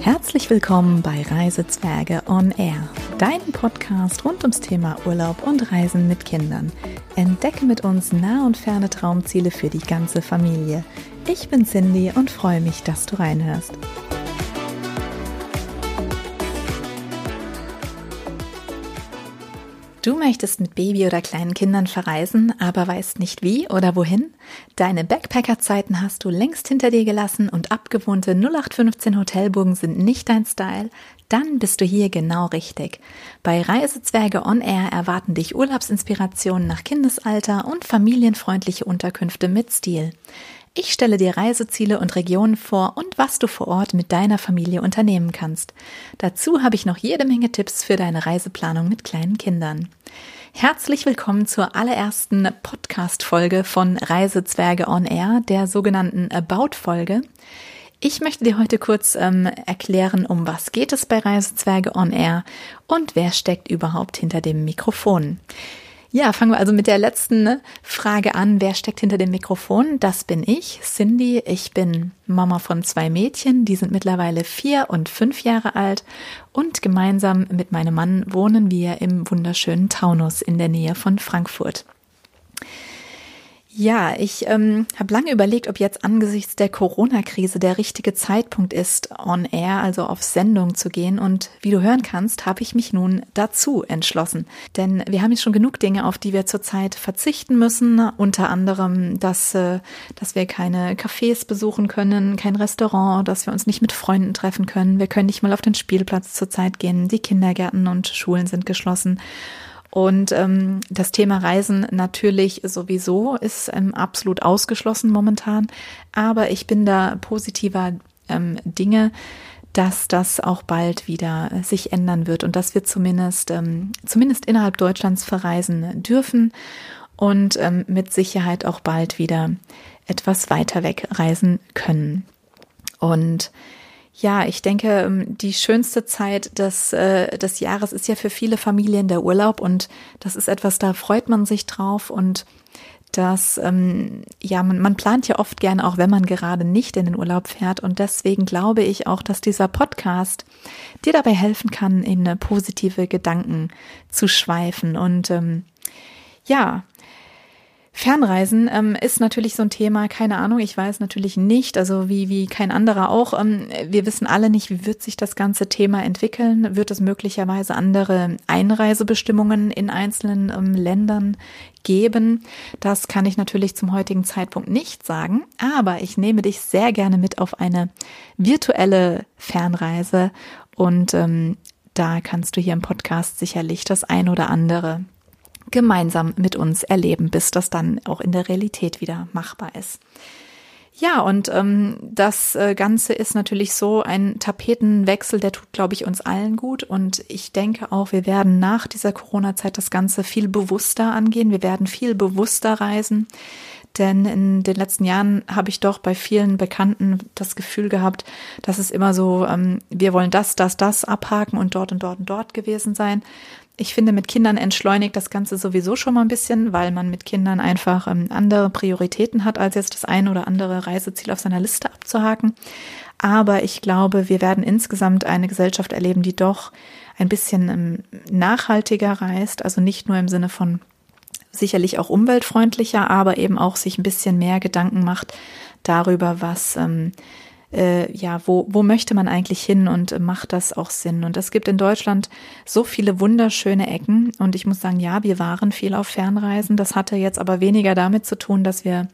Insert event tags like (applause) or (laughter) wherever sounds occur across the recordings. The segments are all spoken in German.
Herzlich willkommen bei Reisezwerge on Air, deinem Podcast rund ums Thema Urlaub und Reisen mit Kindern. Entdecke mit uns nah und ferne Traumziele für die ganze Familie. Ich bin Cindy und freue mich, dass du reinhörst. Du möchtest mit Baby oder kleinen Kindern verreisen, aber weißt nicht wie oder wohin? Deine Backpacker-Zeiten hast du längst hinter dir gelassen und abgewohnte 0815 Hotelburgen sind nicht dein Style? Dann bist du hier genau richtig. Bei Reisezwerge On Air erwarten dich Urlaubsinspirationen nach Kindesalter und familienfreundliche Unterkünfte mit Stil. Ich stelle dir Reiseziele und Regionen vor und was du vor Ort mit deiner Familie unternehmen kannst. Dazu habe ich noch jede Menge Tipps für deine Reiseplanung mit kleinen Kindern. Herzlich willkommen zur allerersten Podcast-Folge von Reisezwerge on Air, der sogenannten About-Folge. Ich möchte dir heute kurz ähm, erklären, um was geht es bei Reisezwerge on Air und wer steckt überhaupt hinter dem Mikrofon. Ja, fangen wir also mit der letzten ne, Frage an. Wer steckt hinter dem Mikrofon? Das bin ich, Cindy. Ich bin Mama von zwei Mädchen, die sind mittlerweile vier und fünf Jahre alt und gemeinsam mit meinem Mann wohnen wir im wunderschönen Taunus in der Nähe von Frankfurt. Ja, ich ähm, habe lange überlegt, ob jetzt angesichts der Corona-Krise der richtige Zeitpunkt ist, on air, also auf Sendung zu gehen. Und wie du hören kannst, habe ich mich nun dazu entschlossen. Denn wir haben jetzt schon genug Dinge, auf die wir zurzeit verzichten müssen. Unter anderem, dass, äh, dass wir keine Cafés besuchen können, kein Restaurant, dass wir uns nicht mit Freunden treffen können. Wir können nicht mal auf den Spielplatz zurzeit gehen. Die Kindergärten und Schulen sind geschlossen. Und ähm, das Thema Reisen natürlich sowieso ist ähm, absolut ausgeschlossen momentan. Aber ich bin da positiver ähm, Dinge, dass das auch bald wieder sich ändern wird und dass wir zumindest, ähm, zumindest innerhalb Deutschlands verreisen dürfen und ähm, mit Sicherheit auch bald wieder etwas weiter weg reisen können. Und ja, ich denke, ähm, die schönste Zeit des, äh, des Jahres ist ja für viele Familien der Urlaub und das ist etwas, da freut man sich drauf und das, ähm, ja, man, man plant ja oft gerne, auch wenn man gerade nicht in den Urlaub fährt und deswegen glaube ich auch, dass dieser Podcast dir dabei helfen kann, in positive Gedanken zu schweifen und ähm, ja, Fernreisen ähm, ist natürlich so ein Thema, keine Ahnung, ich weiß natürlich nicht, also wie, wie kein anderer auch. Ähm, wir wissen alle nicht, wie wird sich das ganze Thema entwickeln. Wird es möglicherweise andere Einreisebestimmungen in einzelnen ähm, Ländern geben? Das kann ich natürlich zum heutigen Zeitpunkt nicht sagen, aber ich nehme dich sehr gerne mit auf eine virtuelle Fernreise und ähm, da kannst du hier im Podcast sicherlich das ein oder andere gemeinsam mit uns erleben, bis das dann auch in der Realität wieder machbar ist. Ja, und ähm, das äh, Ganze ist natürlich so ein Tapetenwechsel, der tut, glaube ich, uns allen gut. Und ich denke auch, wir werden nach dieser Corona-Zeit das Ganze viel bewusster angehen. Wir werden viel bewusster reisen. Denn in den letzten Jahren habe ich doch bei vielen Bekannten das Gefühl gehabt, dass es immer so, ähm, wir wollen das, das, das abhaken und dort und dort und dort gewesen sein. Ich finde, mit Kindern entschleunigt das Ganze sowieso schon mal ein bisschen, weil man mit Kindern einfach ähm, andere Prioritäten hat, als jetzt das ein oder andere Reiseziel auf seiner Liste abzuhaken. Aber ich glaube, wir werden insgesamt eine Gesellschaft erleben, die doch ein bisschen ähm, nachhaltiger reist, also nicht nur im Sinne von sicherlich auch umweltfreundlicher, aber eben auch sich ein bisschen mehr Gedanken macht darüber, was ähm, äh, ja, wo, wo möchte man eigentlich hin und macht das auch Sinn? Und es gibt in Deutschland so viele wunderschöne Ecken und ich muss sagen, ja, wir waren viel auf Fernreisen. Das hatte jetzt aber weniger damit zu tun, dass wir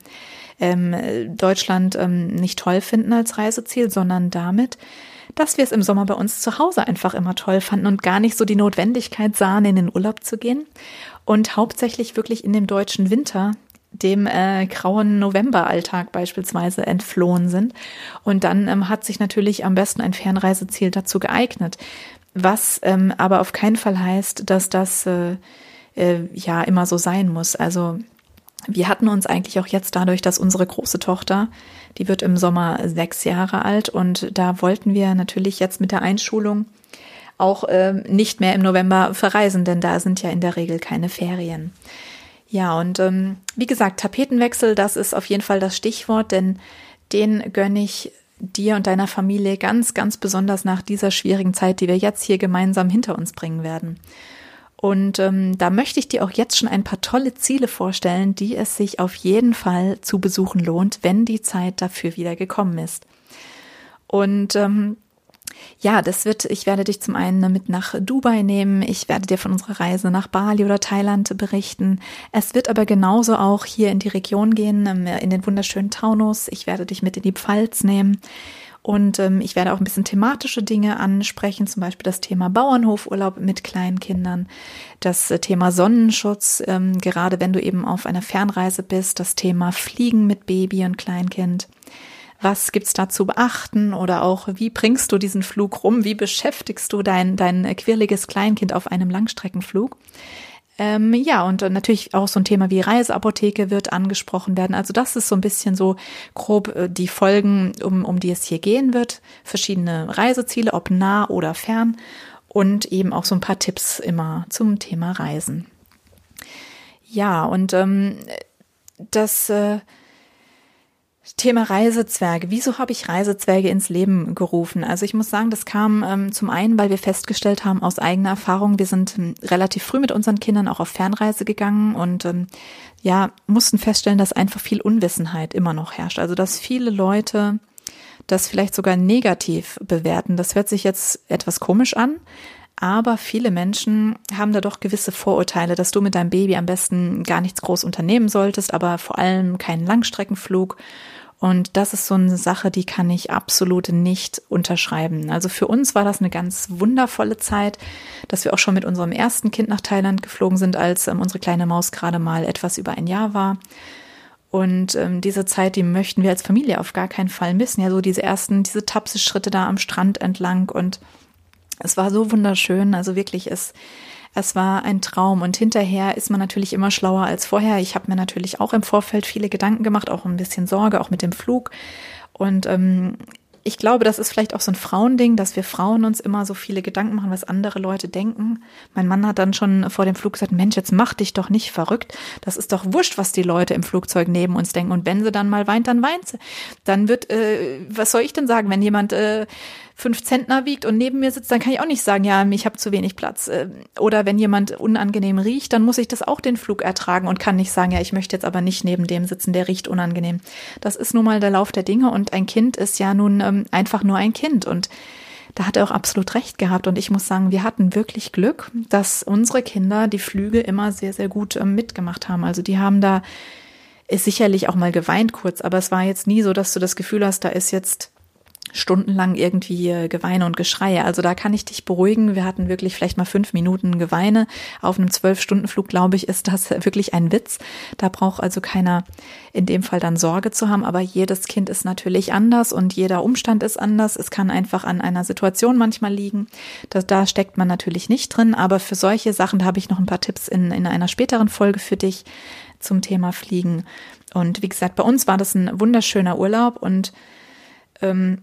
ähm, Deutschland ähm, nicht toll finden als Reiseziel, sondern damit, dass wir es im Sommer bei uns zu Hause einfach immer toll fanden und gar nicht so die Notwendigkeit sahen, in den Urlaub zu gehen. Und hauptsächlich wirklich in dem deutschen Winter dem äh, grauen Novemberalltag beispielsweise entflohen sind. Und dann ähm, hat sich natürlich am besten ein Fernreiseziel dazu geeignet. Was ähm, aber auf keinen Fall heißt, dass das äh, äh, ja immer so sein muss. Also wir hatten uns eigentlich auch jetzt dadurch, dass unsere große Tochter, die wird im Sommer sechs Jahre alt und da wollten wir natürlich jetzt mit der Einschulung auch äh, nicht mehr im November verreisen, denn da sind ja in der Regel keine Ferien. Ja, und ähm, wie gesagt, Tapetenwechsel, das ist auf jeden Fall das Stichwort, denn den gönne ich dir und deiner Familie ganz, ganz besonders nach dieser schwierigen Zeit, die wir jetzt hier gemeinsam hinter uns bringen werden. Und ähm, da möchte ich dir auch jetzt schon ein paar tolle Ziele vorstellen, die es sich auf jeden Fall zu besuchen lohnt, wenn die Zeit dafür wieder gekommen ist. Und ähm, ja, das wird, ich werde dich zum einen mit nach Dubai nehmen, ich werde dir von unserer Reise nach Bali oder Thailand berichten. Es wird aber genauso auch hier in die Region gehen, ähm, in den wunderschönen Taunus. Ich werde dich mit in die Pfalz nehmen. Und ähm, ich werde auch ein bisschen thematische Dinge ansprechen, zum Beispiel das Thema Bauernhofurlaub mit kleinen Kindern, das äh, Thema Sonnenschutz, ähm, gerade wenn du eben auf einer Fernreise bist, das Thema Fliegen mit Baby und Kleinkind. Was gibt's da zu beachten oder auch wie bringst du diesen Flug rum? Wie beschäftigst du dein, dein quirliges Kleinkind auf einem Langstreckenflug? Ähm, ja, und natürlich auch so ein Thema wie Reiseapotheke wird angesprochen werden. Also das ist so ein bisschen so grob äh, die Folgen, um, um die es hier gehen wird. Verschiedene Reiseziele, ob nah oder fern. Und eben auch so ein paar Tipps immer zum Thema Reisen. Ja, und ähm, das äh, Thema Reisezwerge. Wieso habe ich Reisezwerge ins Leben gerufen? Also ich muss sagen, das kam ähm, zum einen, weil wir festgestellt haben aus eigener Erfahrung, wir sind ähm, relativ früh mit unseren Kindern auch auf Fernreise gegangen und ähm, ja, mussten feststellen, dass einfach viel Unwissenheit immer noch herrscht. Also dass viele Leute das vielleicht sogar negativ bewerten. Das hört sich jetzt etwas komisch an, aber viele Menschen haben da doch gewisse Vorurteile, dass du mit deinem Baby am besten gar nichts groß unternehmen solltest, aber vor allem keinen Langstreckenflug und das ist so eine Sache, die kann ich absolut nicht unterschreiben. Also für uns war das eine ganz wundervolle Zeit, dass wir auch schon mit unserem ersten Kind nach Thailand geflogen sind, als ähm, unsere kleine Maus gerade mal etwas über ein Jahr war. Und ähm, diese Zeit, die möchten wir als Familie auf gar keinen Fall missen. Ja, so diese ersten, diese Tapseschritte da am Strand entlang und es war so wunderschön. Also wirklich, es es war ein Traum und hinterher ist man natürlich immer schlauer als vorher. Ich habe mir natürlich auch im Vorfeld viele Gedanken gemacht, auch ein bisschen Sorge, auch mit dem Flug. Und ähm, ich glaube, das ist vielleicht auch so ein Frauending, dass wir Frauen uns immer so viele Gedanken machen, was andere Leute denken. Mein Mann hat dann schon vor dem Flug gesagt, Mensch, jetzt mach dich doch nicht verrückt. Das ist doch wurscht, was die Leute im Flugzeug neben uns denken. Und wenn sie dann mal weint, dann weint sie. Dann wird, äh, was soll ich denn sagen, wenn jemand äh, fünf Zentner wiegt und neben mir sitzt, dann kann ich auch nicht sagen, ja, ich habe zu wenig Platz. Äh, oder wenn jemand unangenehm riecht, dann muss ich das auch den Flug ertragen und kann nicht sagen, ja, ich möchte jetzt aber nicht neben dem sitzen, der riecht unangenehm. Das ist nun mal der Lauf der Dinge und ein Kind ist ja nun ähm, einfach nur ein Kind und da hat er auch absolut recht gehabt. Und ich muss sagen, wir hatten wirklich Glück, dass unsere Kinder die Flüge immer sehr, sehr gut ähm, mitgemacht haben. Also die haben da sicherlich auch mal geweint kurz, aber es war jetzt nie so, dass du das Gefühl hast, da ist jetzt stundenlang irgendwie Geweine und Geschreie. Also da kann ich dich beruhigen. Wir hatten wirklich vielleicht mal fünf Minuten Geweine. Auf einem Zwölf-Stunden-Flug, glaube ich, ist das (laughs) wirklich ein Witz. Da braucht also keiner in dem Fall dann Sorge zu haben. Aber jedes Kind ist natürlich anders und jeder Umstand ist anders. Es kann einfach an einer Situation manchmal liegen. Das, da steckt man natürlich nicht drin. Aber für solche Sachen, da habe ich noch ein paar Tipps in, in einer späteren Folge für dich zum Thema Fliegen. Und wie gesagt, bei uns war das ein wunderschöner Urlaub und ähm,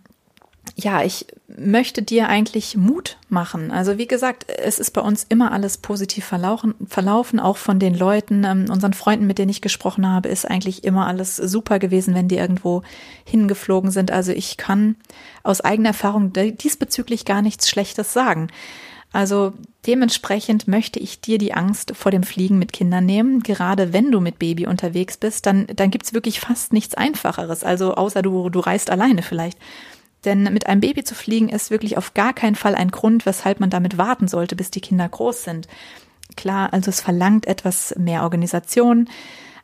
ja, ich möchte dir eigentlich Mut machen. Also wie gesagt, es ist bei uns immer alles positiv verlaufen, verlaufen auch von den Leuten, ähm, unseren Freunden, mit denen ich gesprochen habe, ist eigentlich immer alles super gewesen, wenn die irgendwo hingeflogen sind. Also ich kann aus eigener Erfahrung diesbezüglich gar nichts Schlechtes sagen. Also dementsprechend möchte ich dir die Angst vor dem Fliegen mit Kindern nehmen. Gerade wenn du mit Baby unterwegs bist, dann, dann gibt's wirklich fast nichts Einfacheres. Also außer du, du reist alleine vielleicht. Denn mit einem Baby zu fliegen ist wirklich auf gar keinen Fall ein Grund, weshalb man damit warten sollte, bis die Kinder groß sind. Klar, also es verlangt etwas mehr Organisation,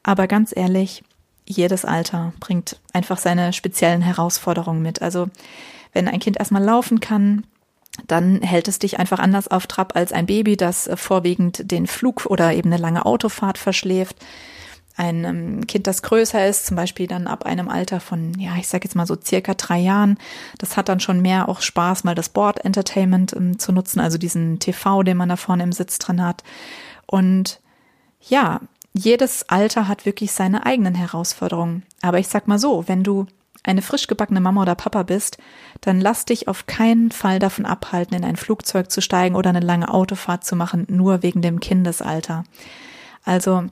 aber ganz ehrlich, jedes Alter bringt einfach seine speziellen Herausforderungen mit. Also wenn ein Kind erstmal laufen kann, dann hält es dich einfach anders auf Trab als ein Baby, das vorwiegend den Flug oder eben eine lange Autofahrt verschläft ein Kind, das größer ist, zum Beispiel dann ab einem Alter von, ja, ich sag jetzt mal so circa drei Jahren, das hat dann schon mehr auch Spaß, mal das Board Entertainment ähm, zu nutzen, also diesen TV, den man da vorne im Sitz drin hat. Und ja, jedes Alter hat wirklich seine eigenen Herausforderungen. Aber ich sag mal so, wenn du eine frisch gebackene Mama oder Papa bist, dann lass dich auf keinen Fall davon abhalten, in ein Flugzeug zu steigen oder eine lange Autofahrt zu machen, nur wegen dem Kindesalter. Also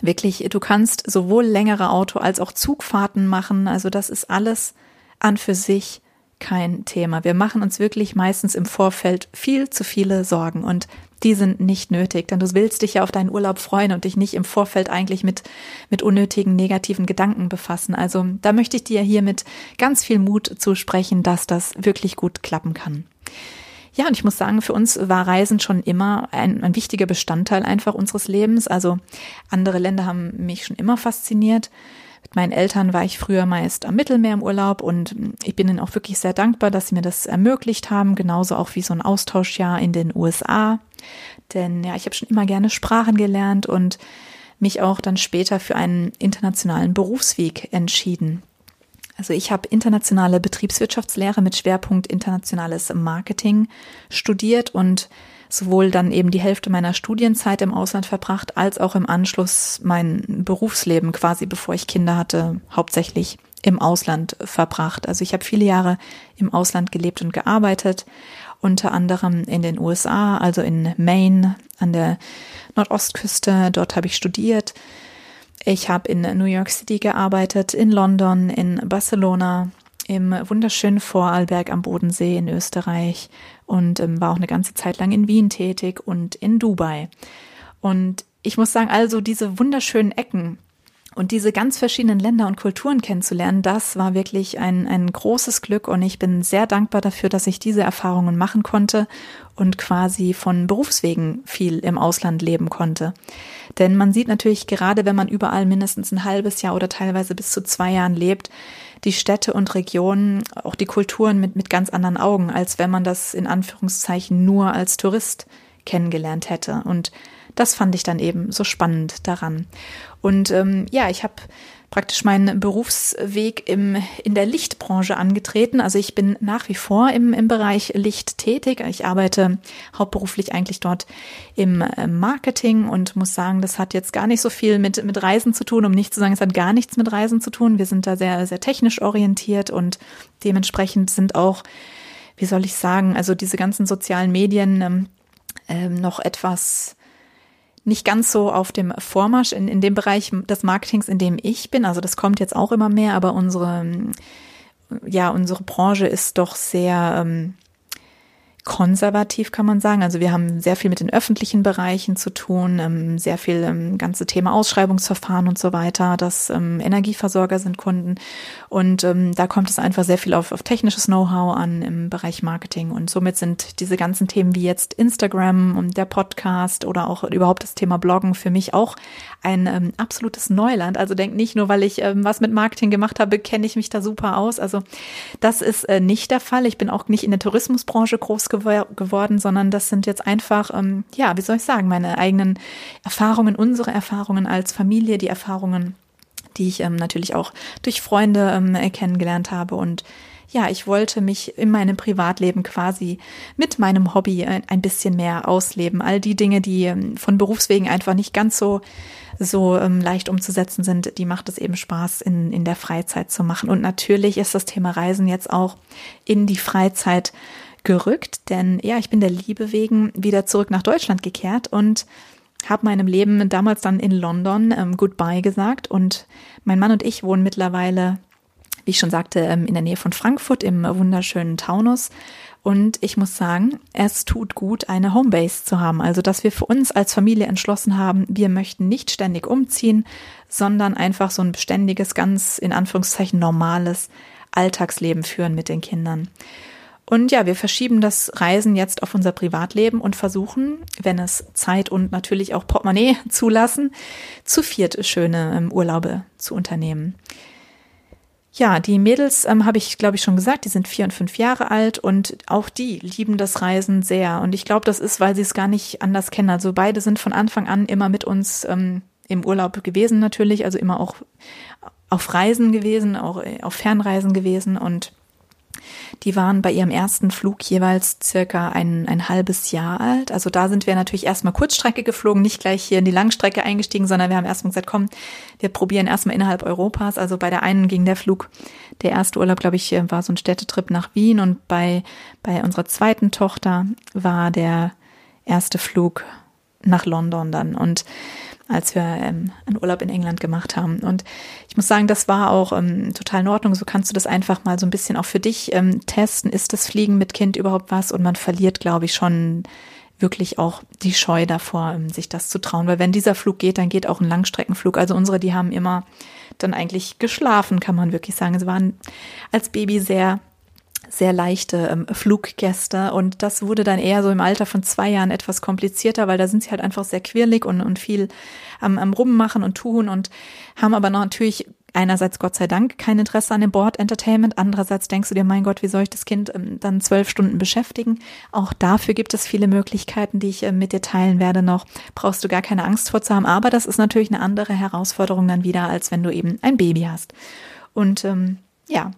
wirklich, du kannst sowohl längere Auto als auch Zugfahrten machen. Also das ist alles an für sich kein Thema. Wir machen uns wirklich meistens im Vorfeld viel zu viele Sorgen und die sind nicht nötig, denn du willst dich ja auf deinen Urlaub freuen und dich nicht im Vorfeld eigentlich mit, mit unnötigen negativen Gedanken befassen. Also da möchte ich dir hier mit ganz viel Mut zusprechen, dass das wirklich gut klappen kann. Ja, und ich muss sagen, für uns war Reisen schon immer ein, ein wichtiger Bestandteil einfach unseres Lebens. Also andere Länder haben mich schon immer fasziniert. Mit meinen Eltern war ich früher meist am Mittelmeer im Urlaub und ich bin ihnen auch wirklich sehr dankbar, dass sie mir das ermöglicht haben, genauso auch wie so ein Austauschjahr in den USA. Denn ja, ich habe schon immer gerne Sprachen gelernt und mich auch dann später für einen internationalen Berufsweg entschieden. Also ich habe internationale Betriebswirtschaftslehre mit Schwerpunkt internationales Marketing studiert und sowohl dann eben die Hälfte meiner Studienzeit im Ausland verbracht, als auch im Anschluss mein Berufsleben quasi, bevor ich Kinder hatte, hauptsächlich im Ausland verbracht. Also ich habe viele Jahre im Ausland gelebt und gearbeitet, unter anderem in den USA, also in Maine an der Nordostküste. Dort habe ich studiert. Ich habe in New York City gearbeitet, in London, in Barcelona, im wunderschönen Vorarlberg am Bodensee in Österreich und ähm, war auch eine ganze Zeit lang in Wien tätig und in Dubai. Und ich muss sagen, also diese wunderschönen Ecken und diese ganz verschiedenen Länder und Kulturen kennenzulernen, das war wirklich ein, ein großes Glück und ich bin sehr dankbar dafür, dass ich diese Erfahrungen machen konnte und quasi von Berufswegen viel im Ausland leben konnte. Denn man sieht natürlich gerade, wenn man überall mindestens ein halbes Jahr oder teilweise bis zu zwei Jahren lebt, die Städte und Regionen, auch die Kulturen mit, mit ganz anderen Augen, als wenn man das in Anführungszeichen nur als Tourist kennengelernt hätte. Und das fand ich dann eben so spannend daran. Und ähm, ja, ich habe praktisch meinen Berufsweg im, in der Lichtbranche angetreten. Also ich bin nach wie vor im, im Bereich Licht tätig. Ich arbeite hauptberuflich eigentlich dort im äh, Marketing und muss sagen, das hat jetzt gar nicht so viel mit, mit Reisen zu tun, um nicht zu sagen, es hat gar nichts mit Reisen zu tun. Wir sind da sehr, sehr technisch orientiert und dementsprechend sind auch, wie soll ich sagen, also diese ganzen sozialen Medien ähm, ähm, noch etwas nicht ganz so auf dem Vormarsch in, in dem Bereich des Marketings, in dem ich bin. Also das kommt jetzt auch immer mehr, aber unsere, ja, unsere Branche ist doch sehr, ähm, konservativ, kann man sagen. Also wir haben sehr viel mit den öffentlichen Bereichen zu tun, ähm, sehr viel ähm, ganze Thema Ausschreibungsverfahren und so weiter. Das ähm, Energieversorger sind Kunden und ähm, da kommt es einfach sehr viel auf, auf technisches Know-how an im Bereich Marketing und somit sind diese ganzen Themen wie jetzt Instagram und der Podcast oder auch überhaupt das Thema Bloggen für mich auch ein ähm, absolutes Neuland. Also denk nicht nur, weil ich ähm, was mit Marketing gemacht habe, kenne ich mich da super aus. Also das ist äh, nicht der Fall. Ich bin auch nicht in der Tourismusbranche groß geworden gew geworden, sondern das sind jetzt einfach, ähm, ja, wie soll ich sagen, meine eigenen Erfahrungen, unsere Erfahrungen als Familie, die Erfahrungen, die ich ähm, natürlich auch durch Freunde ähm, kennengelernt habe und ja, ich wollte mich in meinem Privatleben quasi mit meinem Hobby ein, ein bisschen mehr ausleben. All die Dinge, die ähm, von Berufswegen einfach nicht ganz so so ähm, leicht umzusetzen sind, die macht es eben Spaß in, in der Freizeit zu machen. Und natürlich ist das Thema Reisen jetzt auch in die Freizeit gerückt, denn ja, ich bin der Liebe wegen wieder zurück nach Deutschland gekehrt und habe meinem Leben damals dann in London ähm, Goodbye gesagt und mein Mann und ich wohnen mittlerweile, wie ich schon sagte, ähm, in der Nähe von Frankfurt im wunderschönen Taunus und ich muss sagen, es tut gut, eine Homebase zu haben. Also, dass wir für uns als Familie entschlossen haben, wir möchten nicht ständig umziehen, sondern einfach so ein beständiges, ganz in Anführungszeichen normales Alltagsleben führen mit den Kindern. Und ja, wir verschieben das Reisen jetzt auf unser Privatleben und versuchen, wenn es Zeit und natürlich auch Portemonnaie (laughs) zulassen, zu viert schöne ähm, Urlaube zu unternehmen. Ja, die Mädels ähm, habe ich, glaube ich, schon gesagt, die sind vier und fünf Jahre alt und auch die lieben das Reisen sehr. Und ich glaube, das ist, weil sie es gar nicht anders kennen. Also beide sind von Anfang an immer mit uns ähm, im Urlaub gewesen natürlich, also immer auch auf Reisen gewesen, auch äh, auf Fernreisen gewesen und die waren bei ihrem ersten Flug jeweils circa ein, ein halbes Jahr alt. Also da sind wir natürlich erstmal Kurzstrecke geflogen, nicht gleich hier in die Langstrecke eingestiegen, sondern wir haben erstmal gesagt, komm, wir probieren erstmal innerhalb Europas. Also bei der einen ging der Flug, der erste Urlaub, glaube ich, war so ein Städtetrip nach Wien und bei, bei unserer zweiten Tochter war der erste Flug nach London dann und als wir ähm, einen Urlaub in England gemacht haben. Und ich muss sagen, das war auch ähm, total in Ordnung. So kannst du das einfach mal so ein bisschen auch für dich ähm, testen. Ist das Fliegen mit Kind überhaupt was? Und man verliert, glaube ich, schon wirklich auch die Scheu davor, ähm, sich das zu trauen. Weil wenn dieser Flug geht, dann geht auch ein Langstreckenflug. Also unsere, die haben immer dann eigentlich geschlafen, kann man wirklich sagen. Sie waren als Baby sehr sehr leichte ähm, Fluggäste und das wurde dann eher so im Alter von zwei Jahren etwas komplizierter, weil da sind sie halt einfach sehr quirlig und, und viel am, am Rummachen und tun und haben aber noch natürlich einerseits Gott sei Dank kein Interesse an dem Board Entertainment, andererseits denkst du dir, mein Gott, wie soll ich das Kind ähm, dann zwölf Stunden beschäftigen? Auch dafür gibt es viele Möglichkeiten, die ich äh, mit dir teilen werde noch. Brauchst du gar keine Angst vor zu haben, aber das ist natürlich eine andere Herausforderung dann wieder, als wenn du eben ein Baby hast. Und ähm, ja,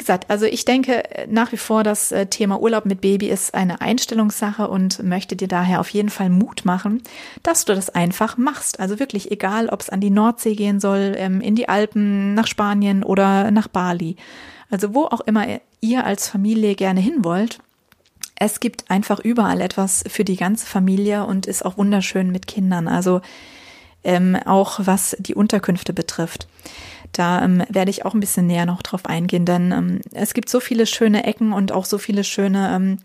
gesagt, also ich denke nach wie vor, das äh, Thema Urlaub mit Baby ist eine Einstellungssache und möchte dir daher auf jeden Fall Mut machen, dass du das einfach machst. Also wirklich egal, ob es an die Nordsee gehen soll, ähm, in die Alpen, nach Spanien oder nach Bali. Also wo auch immer ihr als Familie gerne hin wollt. Es gibt einfach überall etwas für die ganze Familie und ist auch wunderschön mit Kindern. Also ähm, auch was die Unterkünfte betrifft. Da ähm, werde ich auch ein bisschen näher noch drauf eingehen, denn ähm, es gibt so viele schöne Ecken und auch so viele schöne ähm,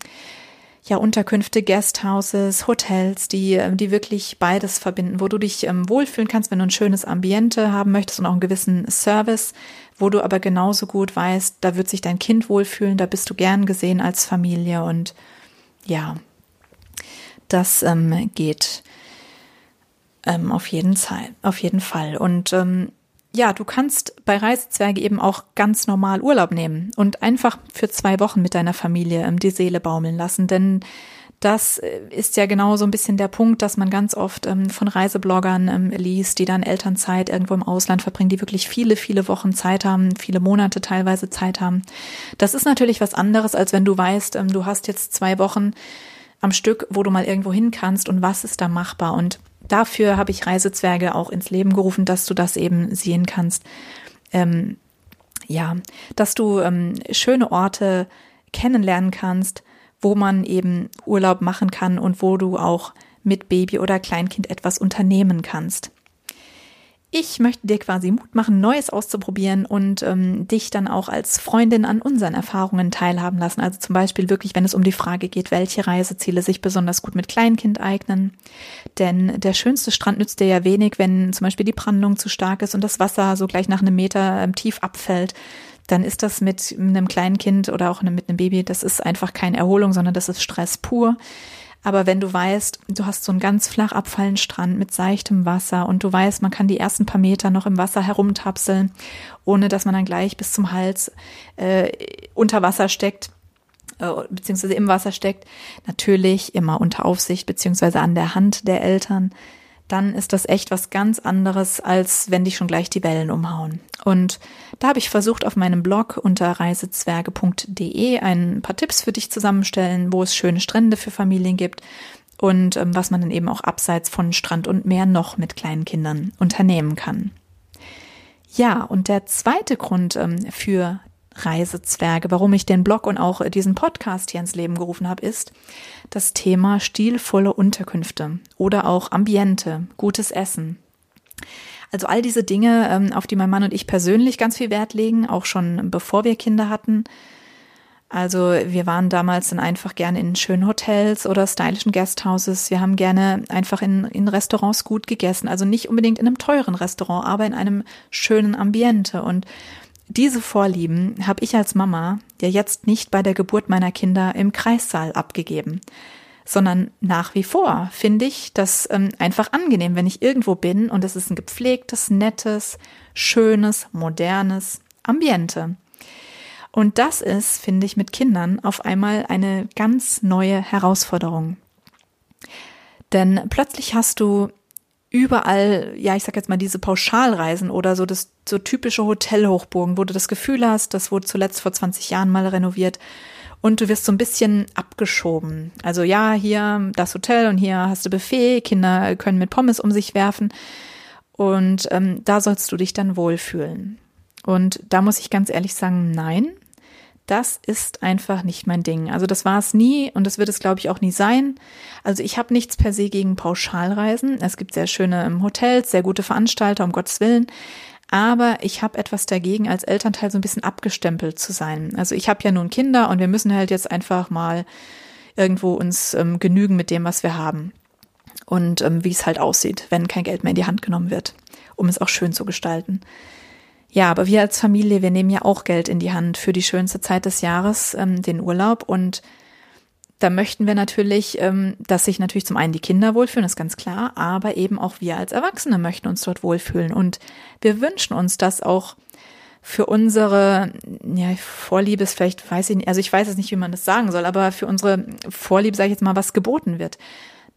ja, Unterkünfte, Guesthouses, Hotels, die, ähm, die wirklich beides verbinden, wo du dich ähm, wohlfühlen kannst, wenn du ein schönes Ambiente haben möchtest und auch einen gewissen Service, wo du aber genauso gut weißt, da wird sich dein Kind wohlfühlen, da bist du gern gesehen als Familie und ja, das ähm, geht ähm, auf jeden Fall, auf jeden Fall. Und ähm, ja, du kannst bei Reisezwerge eben auch ganz normal Urlaub nehmen und einfach für zwei Wochen mit deiner Familie ähm, die Seele baumeln lassen, denn das äh, ist ja genau so ein bisschen der Punkt, dass man ganz oft ähm, von Reisebloggern ähm, liest, die dann Elternzeit irgendwo im Ausland verbringen, die wirklich viele, viele Wochen Zeit haben, viele Monate teilweise Zeit haben. Das ist natürlich was anderes, als wenn du weißt, du hast jetzt zwei Wochen am Stück, wo du mal irgendwo hin kannst und was ist da machbar. Und dafür habe ich Reisezwerge auch ins Leben gerufen, dass du das eben sehen kannst. Ähm, ja, dass du ähm, schöne Orte kennenlernen kannst, wo man eben Urlaub machen kann und wo du auch mit Baby oder Kleinkind etwas unternehmen kannst. Ich möchte dir quasi Mut machen, Neues auszuprobieren und ähm, dich dann auch als Freundin an unseren Erfahrungen teilhaben lassen. Also zum Beispiel wirklich, wenn es um die Frage geht, welche Reiseziele sich besonders gut mit Kleinkind eignen. Denn der schönste Strand nützt dir ja wenig, wenn zum Beispiel die Brandung zu stark ist und das Wasser so gleich nach einem Meter ähm, tief abfällt dann ist das mit einem kleinen Kind oder auch mit einem Baby, das ist einfach keine Erholung, sondern das ist Stress pur. Aber wenn du weißt, du hast so einen ganz flach abfallenden Strand mit seichtem Wasser und du weißt, man kann die ersten paar Meter noch im Wasser herumtapseln, ohne dass man dann gleich bis zum Hals äh, unter Wasser steckt, äh, beziehungsweise im Wasser steckt, natürlich immer unter Aufsicht beziehungsweise an der Hand der Eltern, dann ist das echt was ganz anderes, als wenn dich schon gleich die Wellen umhauen. Und da habe ich versucht, auf meinem Blog unter reisezwerge.de ein paar Tipps für dich zusammenstellen, wo es schöne Strände für Familien gibt und ähm, was man dann eben auch abseits von Strand und Meer noch mit kleinen Kindern unternehmen kann. Ja, und der zweite Grund ähm, für Reisezwerge, warum ich den Blog und auch diesen Podcast hier ins Leben gerufen habe, ist das Thema stilvolle Unterkünfte oder auch Ambiente, gutes Essen. Also all diese Dinge, ähm, auf die mein Mann und ich persönlich ganz viel Wert legen, auch schon bevor wir Kinder hatten. Also wir waren damals dann einfach gerne in schönen Hotels oder stylischen Guesthouses. Wir haben gerne einfach in, in Restaurants gut gegessen. Also nicht unbedingt in einem teuren Restaurant, aber in einem schönen Ambiente. Und diese Vorlieben habe ich als Mama ja jetzt nicht bei der Geburt meiner Kinder im Kreissaal abgegeben, sondern nach wie vor finde ich das ähm, einfach angenehm, wenn ich irgendwo bin und es ist ein gepflegtes, nettes, schönes, modernes Ambiente. Und das ist, finde ich, mit Kindern auf einmal eine ganz neue Herausforderung. Denn plötzlich hast du überall, ja, ich sag jetzt mal diese Pauschalreisen oder so das so typische Hotelhochburgen, wo du das Gefühl hast, das wurde zuletzt vor 20 Jahren mal renoviert und du wirst so ein bisschen abgeschoben. Also ja, hier das Hotel und hier hast du Buffet, Kinder können mit Pommes um sich werfen und ähm, da sollst du dich dann wohlfühlen. Und da muss ich ganz ehrlich sagen, nein, das ist einfach nicht mein Ding. Also das war es nie und das wird es, glaube ich, auch nie sein. Also ich habe nichts per se gegen Pauschalreisen. Es gibt sehr schöne ähm, Hotels, sehr gute Veranstalter, um Gottes Willen. Aber ich habe etwas dagegen, als Elternteil so ein bisschen abgestempelt zu sein. Also ich habe ja nun Kinder und wir müssen halt jetzt einfach mal irgendwo uns ähm, genügen mit dem, was wir haben. Und ähm, wie es halt aussieht, wenn kein Geld mehr in die Hand genommen wird, um es auch schön zu gestalten. Ja, aber wir als Familie, wir nehmen ja auch Geld in die Hand für die schönste Zeit des Jahres, ähm, den Urlaub. Und da möchten wir natürlich, ähm, dass sich natürlich zum einen die Kinder wohlfühlen, ist ganz klar, aber eben auch wir als Erwachsene möchten uns dort wohlfühlen. Und wir wünschen uns, dass auch für unsere ja, Vorliebe ist vielleicht, weiß ich nicht, also ich weiß es nicht, wie man das sagen soll, aber für unsere Vorliebe, sage ich jetzt mal, was geboten wird.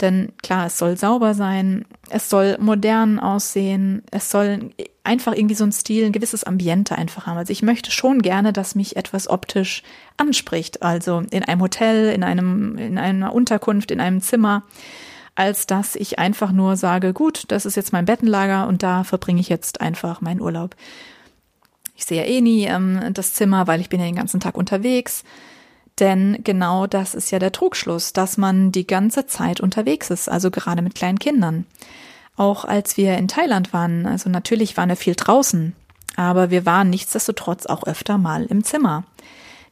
Denn klar, es soll sauber sein, es soll modern aussehen, es soll einfach irgendwie so ein Stil, ein gewisses Ambiente einfach haben. Also ich möchte schon gerne, dass mich etwas optisch anspricht. Also in einem Hotel, in einem, in einer Unterkunft, in einem Zimmer, als dass ich einfach nur sage, gut, das ist jetzt mein Bettenlager und da verbringe ich jetzt einfach meinen Urlaub. Ich sehe ja eh nie ähm, das Zimmer, weil ich bin ja den ganzen Tag unterwegs. Denn genau das ist ja der Trugschluss, dass man die ganze Zeit unterwegs ist, also gerade mit kleinen Kindern. Auch als wir in Thailand waren, also natürlich waren wir viel draußen, aber wir waren nichtsdestotrotz auch öfter mal im Zimmer.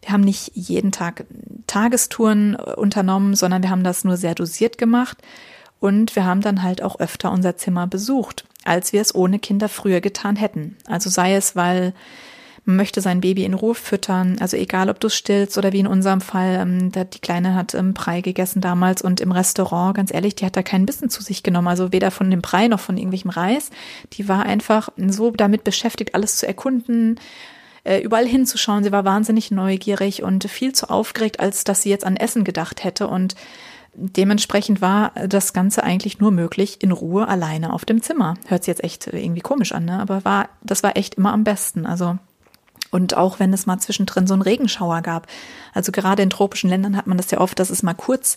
Wir haben nicht jeden Tag Tagestouren unternommen, sondern wir haben das nur sehr dosiert gemacht und wir haben dann halt auch öfter unser Zimmer besucht, als wir es ohne Kinder früher getan hätten. Also sei es, weil man möchte sein Baby in Ruhe füttern, also egal ob du stillst oder wie in unserem Fall, ähm, die Kleine hat ähm, Brei gegessen damals und im Restaurant, ganz ehrlich, die hat da keinen Bissen zu sich genommen, also weder von dem Brei noch von irgendwelchem Reis. Die war einfach so damit beschäftigt, alles zu erkunden, äh, überall hinzuschauen. Sie war wahnsinnig neugierig und viel zu aufgeregt, als dass sie jetzt an Essen gedacht hätte und Dementsprechend war das Ganze eigentlich nur möglich in Ruhe alleine auf dem Zimmer. Hört sich jetzt echt irgendwie komisch an, ne? aber war, das war echt immer am besten. Also und auch wenn es mal zwischendrin so einen Regenschauer gab. Also gerade in tropischen Ländern hat man das ja oft, dass es mal kurz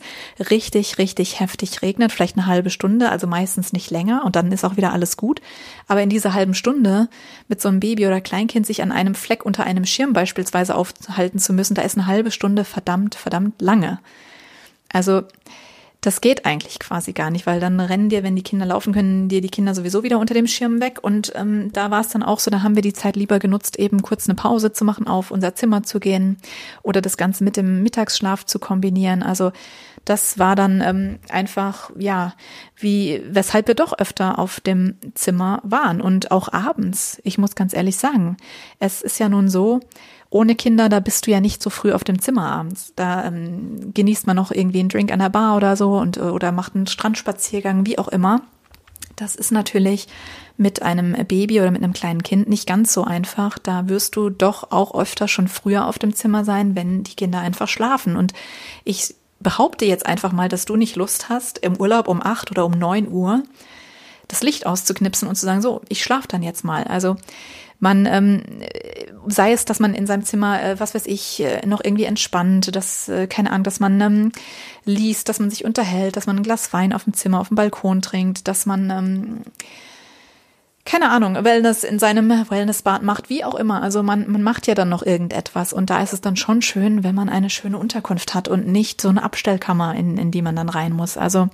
richtig, richtig heftig regnet, vielleicht eine halbe Stunde, also meistens nicht länger und dann ist auch wieder alles gut. Aber in dieser halben Stunde mit so einem Baby oder Kleinkind sich an einem Fleck unter einem Schirm beispielsweise aufhalten zu müssen, da ist eine halbe Stunde verdammt, verdammt lange. Also das geht eigentlich quasi gar nicht, weil dann rennen dir, wenn die Kinder laufen können, dir die Kinder sowieso wieder unter dem Schirm weg. Und ähm, da war es dann auch so, da haben wir die Zeit lieber genutzt, eben kurz eine Pause zu machen, auf unser Zimmer zu gehen oder das Ganze mit dem Mittagsschlaf zu kombinieren. Also das war dann ähm, einfach, ja, wie, weshalb wir doch öfter auf dem Zimmer waren und auch abends. Ich muss ganz ehrlich sagen, es ist ja nun so, ohne Kinder, da bist du ja nicht so früh auf dem Zimmer abends. Da ähm, genießt man noch irgendwie einen Drink an der Bar oder so und oder macht einen Strandspaziergang, wie auch immer. Das ist natürlich mit einem Baby oder mit einem kleinen Kind nicht ganz so einfach. Da wirst du doch auch öfter schon früher auf dem Zimmer sein, wenn die Kinder einfach schlafen. Und ich behaupte jetzt einfach mal, dass du nicht Lust hast, im Urlaub um acht oder um neun Uhr das Licht auszuknipsen und zu sagen, so, ich schlafe dann jetzt mal. Also man ähm, sei es, dass man in seinem Zimmer, äh, was weiß ich, äh, noch irgendwie entspannt, dass, äh, keine Ahnung, dass man ähm, liest, dass man sich unterhält, dass man ein Glas Wein auf dem Zimmer, auf dem Balkon trinkt, dass man ähm, keine Ahnung, Wellness in seinem Wellnessbad macht, wie auch immer. Also man, man macht ja dann noch irgendetwas und da ist es dann schon schön, wenn man eine schöne Unterkunft hat und nicht so eine Abstellkammer, in, in die man dann rein muss. Also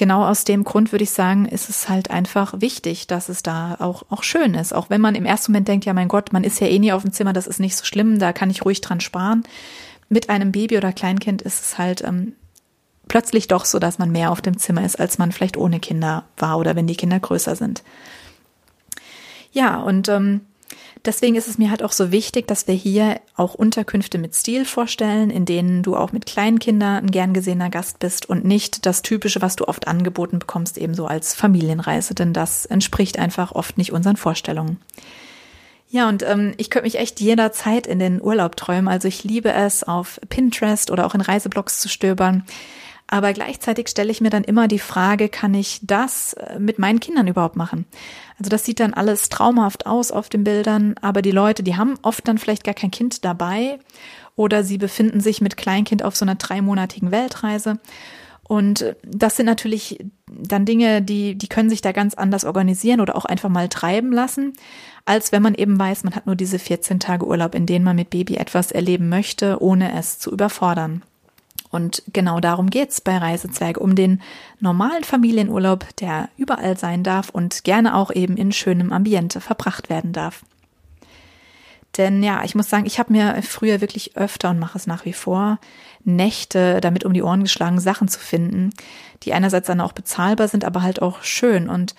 genau aus dem Grund würde ich sagen, ist es halt einfach wichtig, dass es da auch, auch schön ist. Auch wenn man im ersten Moment denkt, ja mein Gott, man ist ja eh nie auf dem Zimmer, das ist nicht so schlimm, da kann ich ruhig dran sparen. Mit einem Baby oder Kleinkind ist es halt ähm, plötzlich doch so, dass man mehr auf dem Zimmer ist, als man vielleicht ohne Kinder war oder wenn die Kinder größer sind. Ja, und ähm, Deswegen ist es mir halt auch so wichtig, dass wir hier auch Unterkünfte mit Stil vorstellen, in denen du auch mit kleinen Kindern ein gern gesehener Gast bist und nicht das Typische, was du oft angeboten bekommst, ebenso als Familienreise, denn das entspricht einfach oft nicht unseren Vorstellungen. Ja, und ähm, ich könnte mich echt jederzeit in den Urlaub träumen. Also ich liebe es, auf Pinterest oder auch in Reiseblogs zu stöbern. Aber gleichzeitig stelle ich mir dann immer die Frage, kann ich das äh, mit meinen Kindern überhaupt machen? Also das sieht dann alles traumhaft aus auf den Bildern, aber die Leute, die haben oft dann vielleicht gar kein Kind dabei oder sie befinden sich mit Kleinkind auf so einer dreimonatigen Weltreise. Und das sind natürlich dann Dinge, die, die können sich da ganz anders organisieren oder auch einfach mal treiben lassen, als wenn man eben weiß, man hat nur diese 14 Tage Urlaub, in denen man mit Baby etwas erleben möchte, ohne es zu überfordern. Und genau darum geht's bei Reisezwerg, um den normalen Familienurlaub, der überall sein darf und gerne auch eben in schönem Ambiente verbracht werden darf. Denn ja, ich muss sagen, ich habe mir früher wirklich öfter und mache es nach wie vor Nächte damit um die Ohren geschlagen, Sachen zu finden, die einerseits dann auch bezahlbar sind, aber halt auch schön. Und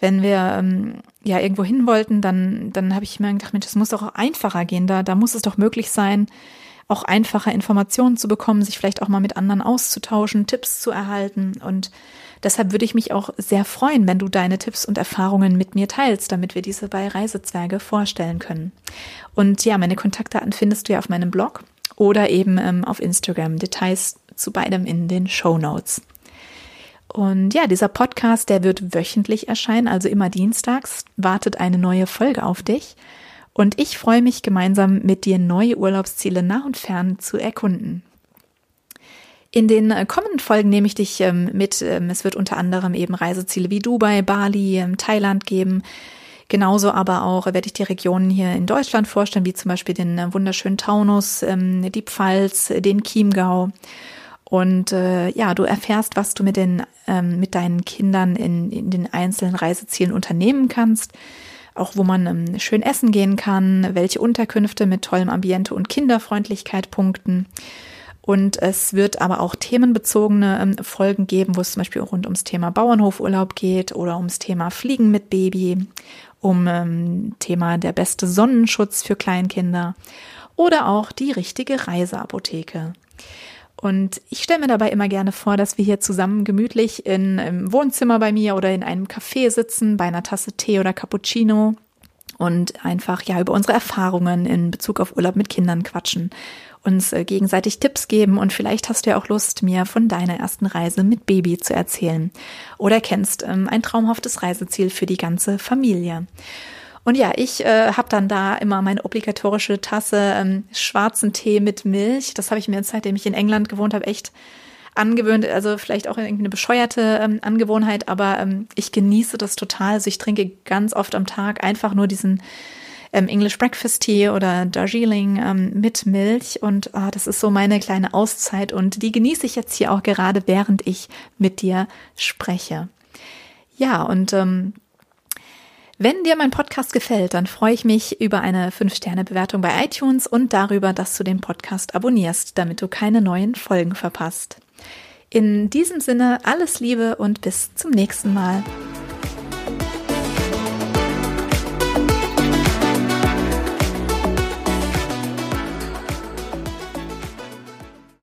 wenn wir ähm, ja irgendwo hin wollten, dann, dann habe ich mir gedacht, Mensch, das muss doch einfacher gehen. Da, da muss es doch möglich sein, auch einfacher Informationen zu bekommen, sich vielleicht auch mal mit anderen auszutauschen, Tipps zu erhalten. Und deshalb würde ich mich auch sehr freuen, wenn du deine Tipps und Erfahrungen mit mir teilst, damit wir diese bei Reisezwerge vorstellen können. Und ja, meine Kontaktdaten findest du ja auf meinem Blog oder eben ähm, auf Instagram. Details zu beidem in den Show Notes. Und ja, dieser Podcast, der wird wöchentlich erscheinen, also immer dienstags, wartet eine neue Folge auf dich. Und ich freue mich gemeinsam mit dir neue Urlaubsziele nah und fern zu erkunden. In den äh, kommenden Folgen nehme ich dich ähm, mit. Ähm, es wird unter anderem eben Reiseziele wie Dubai, Bali, ähm, Thailand geben. Genauso aber auch werde ich die Regionen hier in Deutschland vorstellen, wie zum Beispiel den äh, wunderschönen Taunus, die Pfalz, den Chiemgau. Und äh, ja, du erfährst, was du mit den mit deinen Kindern in, in den einzelnen Reisezielen unternehmen kannst auch wo man ähm, schön essen gehen kann, welche Unterkünfte mit tollem Ambiente und Kinderfreundlichkeit punkten. Und es wird aber auch themenbezogene ähm, Folgen geben, wo es zum Beispiel rund ums Thema Bauernhofurlaub geht oder ums Thema Fliegen mit Baby, um ähm, Thema der beste Sonnenschutz für Kleinkinder oder auch die richtige Reiseapotheke. Und ich stelle mir dabei immer gerne vor, dass wir hier zusammen gemütlich in, im Wohnzimmer bei mir oder in einem Café sitzen, bei einer Tasse Tee oder Cappuccino und einfach ja über unsere Erfahrungen in Bezug auf Urlaub mit Kindern quatschen, uns äh, gegenseitig Tipps geben und vielleicht hast du ja auch Lust, mir von deiner ersten Reise mit Baby zu erzählen oder kennst ähm, ein traumhaftes Reiseziel für die ganze Familie. Und ja, ich äh, habe dann da immer meine obligatorische Tasse ähm, schwarzen Tee mit Milch. Das habe ich mir, seitdem ich in England gewohnt habe, echt angewöhnt. Also vielleicht auch irgendwie eine bescheuerte ähm, Angewohnheit, aber ähm, ich genieße das total. Also ich trinke ganz oft am Tag einfach nur diesen ähm, English Breakfast Tea oder Darjeeling ähm, mit Milch und oh, das ist so meine kleine Auszeit und die genieße ich jetzt hier auch gerade, während ich mit dir spreche. Ja, und ähm, wenn dir mein Podcast gefällt, dann freue ich mich über eine 5-Sterne-Bewertung bei iTunes und darüber, dass du den Podcast abonnierst, damit du keine neuen Folgen verpasst. In diesem Sinne alles Liebe und bis zum nächsten Mal.